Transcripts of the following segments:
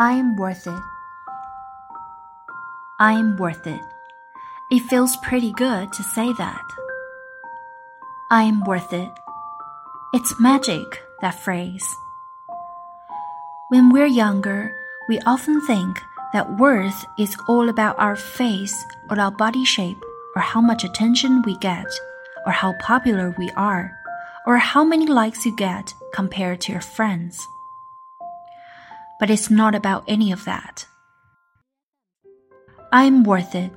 I'm worth it. I'm worth it. It feels pretty good to say that. I'm worth it. It's magic, that phrase. When we're younger, we often think that worth is all about our face or our body shape or how much attention we get or how popular we are or how many likes you get compared to your friends. But it's not about any of that. I'm worth it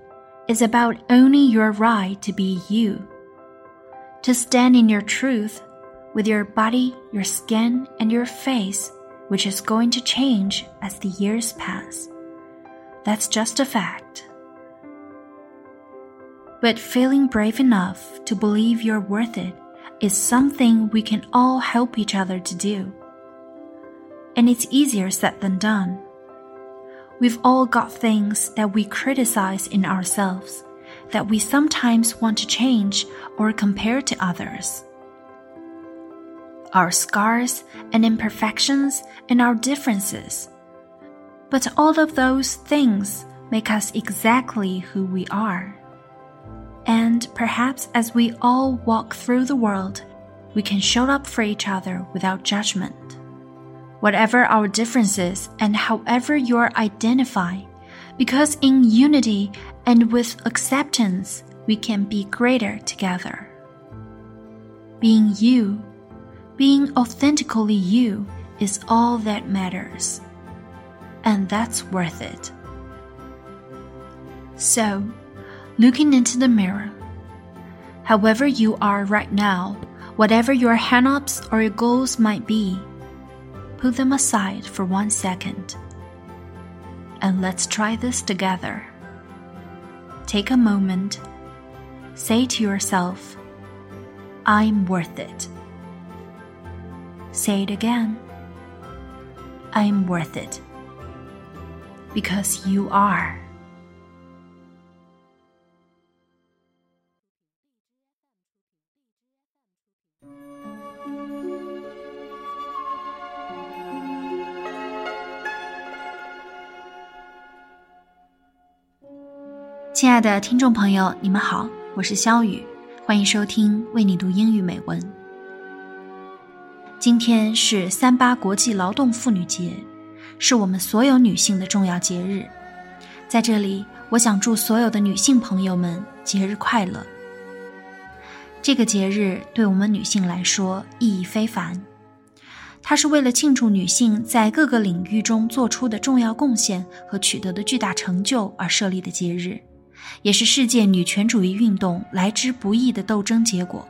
is about owning your right to be you. To stand in your truth with your body, your skin, and your face, which is going to change as the years pass. That's just a fact. But feeling brave enough to believe you're worth it is something we can all help each other to do. And it's easier said than done. We've all got things that we criticize in ourselves, that we sometimes want to change or compare to others. Our scars and imperfections and our differences. But all of those things make us exactly who we are. And perhaps as we all walk through the world, we can show up for each other without judgment. Whatever our differences and however you're identified, because in unity and with acceptance, we can be greater together. Being you, being authentically you, is all that matters. And that's worth it. So, looking into the mirror. However, you are right now, whatever your hang ups or your goals might be, put them aside for one second. And let's try this together. Take a moment. Say to yourself, I'm worth it. Say it again. I'm worth it. Because you are. 亲爱的听众朋友，你们好，我是肖雨，欢迎收听为你读英语美文。今天是三八国际劳动妇女节，是我们所有女性的重要节日。在这里，我想祝所有的女性朋友们节日快乐。这个节日对我们女性来说意义非凡，它是为了庆祝女性在各个领域中做出的重要贡献和取得的巨大成就而设立的节日。也是世界女权主义运动来之不易的斗争结果。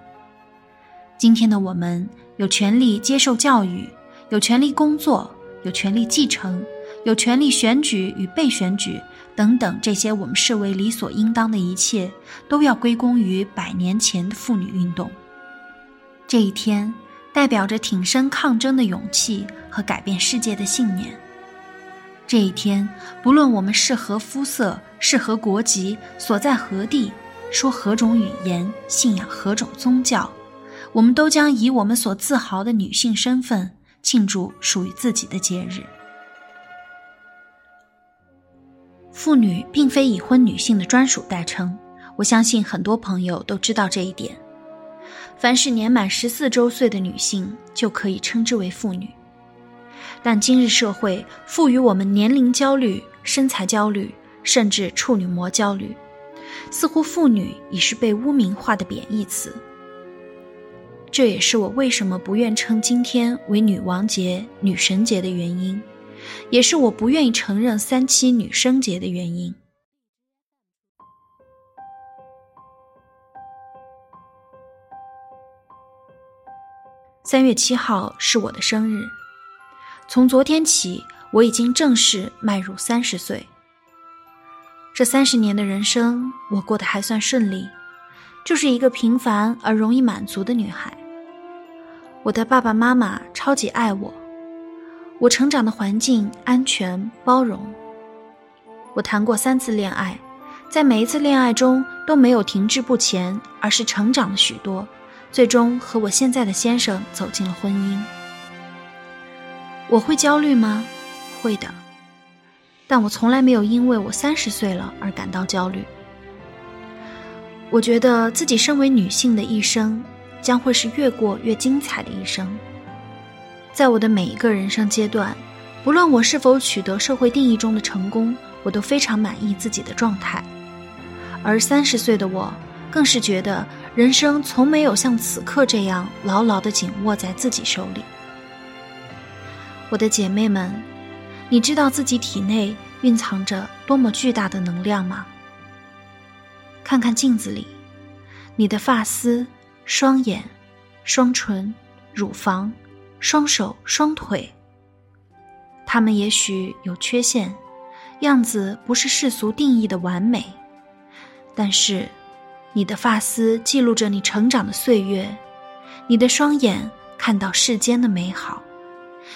今天的我们有权利接受教育，有权利工作，有权利继承，有权利选举与被选举等等，这些我们视为理所应当的一切，都要归功于百年前的妇女运动。这一天代表着挺身抗争的勇气和改变世界的信念。这一天，不论我们是何肤色、是何国籍、所在何地、说何种语言、信仰何种宗教，我们都将以我们所自豪的女性身份庆祝属于自己的节日。妇女并非已婚女性的专属代称，我相信很多朋友都知道这一点。凡是年满十四周岁的女性，就可以称之为妇女。但今日社会赋予我们年龄焦虑、身材焦虑，甚至处女膜焦虑，似乎妇女已是被污名化的贬义词。这也是我为什么不愿称今天为女王节、女神节的原因，也是我不愿意承认三七女生节的原因。三月七号是我的生日。从昨天起，我已经正式迈入三十岁。这三十年的人生，我过得还算顺利，就是一个平凡而容易满足的女孩。我的爸爸妈妈超级爱我，我成长的环境安全包容。我谈过三次恋爱，在每一次恋爱中都没有停滞不前，而是成长了许多，最终和我现在的先生走进了婚姻。我会焦虑吗？会的，但我从来没有因为我三十岁了而感到焦虑。我觉得自己身为女性的一生，将会是越过越精彩的一生。在我的每一个人生阶段，不论我是否取得社会定义中的成功，我都非常满意自己的状态。而三十岁的我，更是觉得人生从没有像此刻这样牢牢地紧握在自己手里。我的姐妹们，你知道自己体内蕴藏着多么巨大的能量吗？看看镜子里，你的发丝、双眼、双唇、乳房。双手双腿，它们也许有缺陷，样子不是世俗定义的完美，但是，你的发丝记录着你成长的岁月，你的双眼看到世间的美好，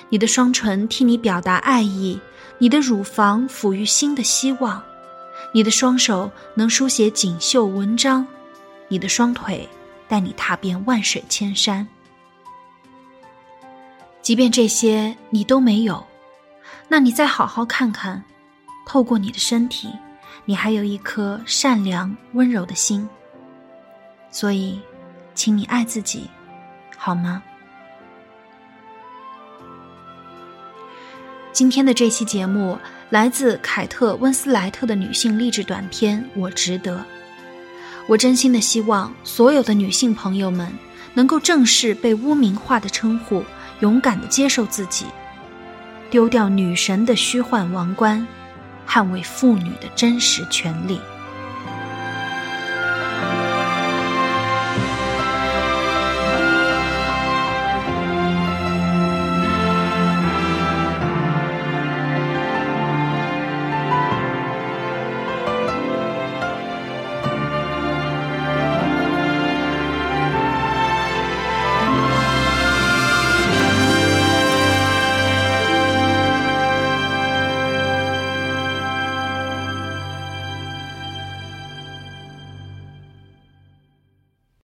你的双唇替你表达爱意，你的乳房抚育新的希望，你的双手能书写锦绣文章，你的双腿带你踏遍万水千山。即便这些你都没有，那你再好好看看，透过你的身体，你还有一颗善良温柔的心。所以，请你爱自己，好吗？今天的这期节目来自凯特温斯莱特的女性励志短片《我值得》。我真心的希望所有的女性朋友们能够正视被污名化的称呼。勇敢的接受自己，丢掉女神的虚幻王冠，捍卫妇女的真实权利。